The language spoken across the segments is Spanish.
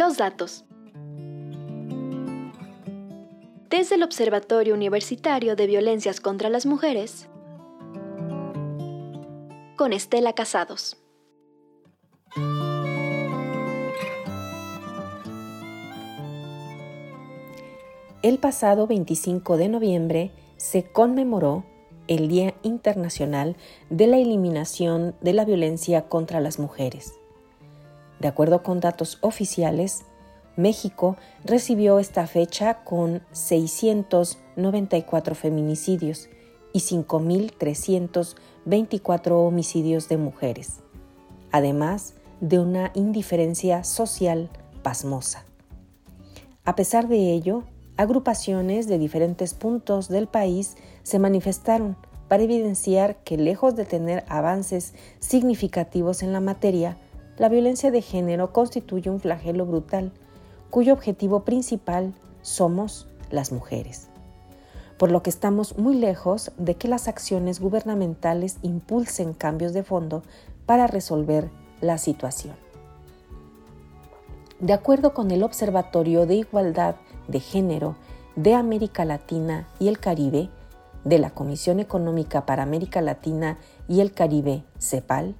Los datos. Desde el Observatorio Universitario de Violencias contra las Mujeres, con Estela Casados. El pasado 25 de noviembre se conmemoró el Día Internacional de la Eliminación de la Violencia contra las Mujeres. De acuerdo con datos oficiales, México recibió esta fecha con 694 feminicidios y 5.324 homicidios de mujeres, además de una indiferencia social pasmosa. A pesar de ello, agrupaciones de diferentes puntos del país se manifestaron para evidenciar que lejos de tener avances significativos en la materia, la violencia de género constituye un flagelo brutal cuyo objetivo principal somos las mujeres. Por lo que estamos muy lejos de que las acciones gubernamentales impulsen cambios de fondo para resolver la situación. De acuerdo con el Observatorio de Igualdad de Género de América Latina y el Caribe, de la Comisión Económica para América Latina y el Caribe, CEPAL,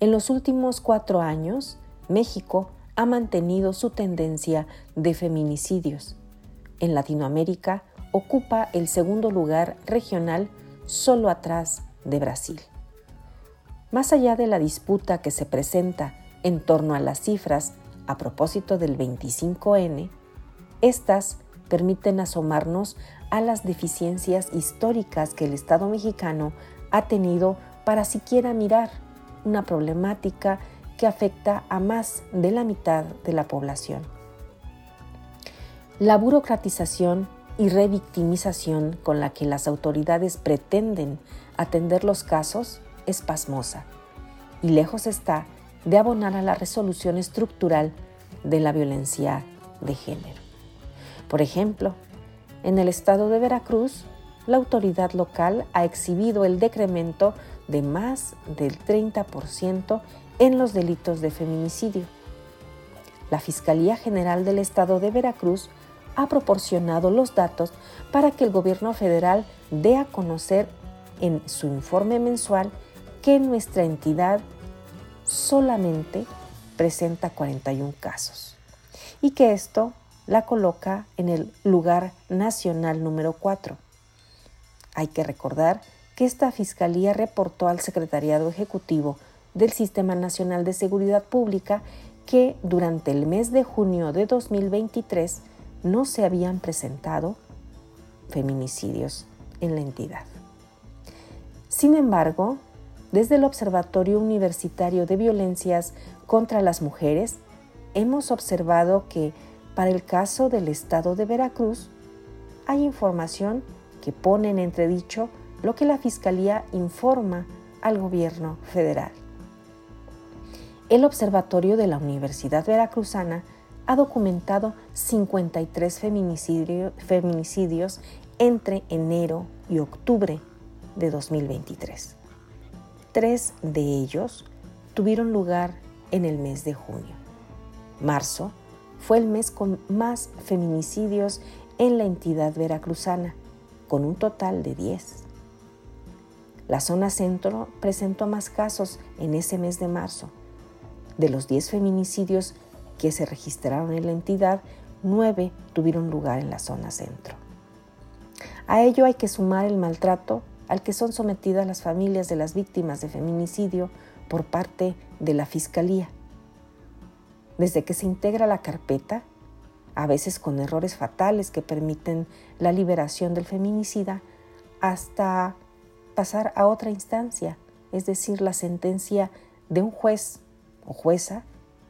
en los últimos cuatro años, México ha mantenido su tendencia de feminicidios. En Latinoamérica ocupa el segundo lugar regional solo atrás de Brasil. Más allá de la disputa que se presenta en torno a las cifras a propósito del 25N, estas permiten asomarnos a las deficiencias históricas que el Estado mexicano ha tenido para siquiera mirar una problemática que afecta a más de la mitad de la población. La burocratización y revictimización con la que las autoridades pretenden atender los casos es pasmosa y lejos está de abonar a la resolución estructural de la violencia de género. Por ejemplo, en el estado de Veracruz, la autoridad local ha exhibido el decremento de más del 30% en los delitos de feminicidio. La Fiscalía General del Estado de Veracruz ha proporcionado los datos para que el gobierno federal dé a conocer en su informe mensual que nuestra entidad solamente presenta 41 casos y que esto la coloca en el lugar nacional número 4. Hay que recordar que esta Fiscalía reportó al Secretariado Ejecutivo del Sistema Nacional de Seguridad Pública que durante el mes de junio de 2023 no se habían presentado feminicidios en la entidad. Sin embargo, desde el Observatorio Universitario de Violencias contra las Mujeres, hemos observado que para el caso del estado de Veracruz hay información que pone en entredicho lo que la Fiscalía informa al gobierno federal. El Observatorio de la Universidad Veracruzana ha documentado 53 feminicidios entre enero y octubre de 2023. Tres de ellos tuvieron lugar en el mes de junio. Marzo fue el mes con más feminicidios en la entidad veracruzana, con un total de 10. La zona centro presentó más casos en ese mes de marzo. De los 10 feminicidios que se registraron en la entidad, 9 tuvieron lugar en la zona centro. A ello hay que sumar el maltrato al que son sometidas las familias de las víctimas de feminicidio por parte de la Fiscalía. Desde que se integra la carpeta, a veces con errores fatales que permiten la liberación del feminicida, hasta pasar a otra instancia, es decir, la sentencia de un juez o jueza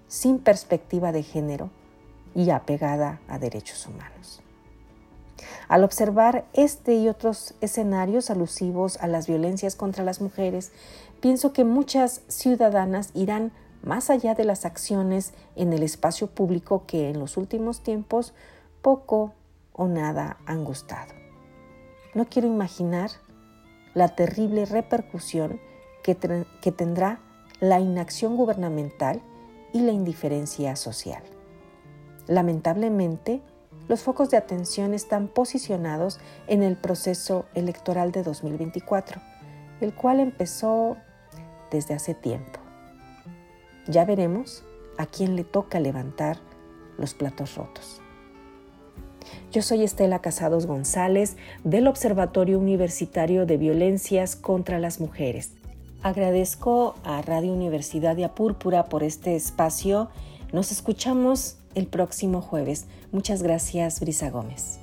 sin perspectiva de género y apegada a derechos humanos. Al observar este y otros escenarios alusivos a las violencias contra las mujeres, pienso que muchas ciudadanas irán más allá de las acciones en el espacio público que en los últimos tiempos poco o nada han gustado. No quiero imaginar la terrible repercusión que, tendrá la inacción gubernamental y la indiferencia social. Lamentablemente, los focos de atención están posicionados en el proceso electoral de 2024, el cual empezó desde hace tiempo. Ya veremos a quién le toca levantar los platos rotos. Yo soy Estela Casados González del Observatorio Universitario de Violencias contra las Mujeres. Agradezco a Radio Universidad de Apúrpura por este espacio. Nos escuchamos el próximo jueves. Muchas gracias, Brisa Gómez.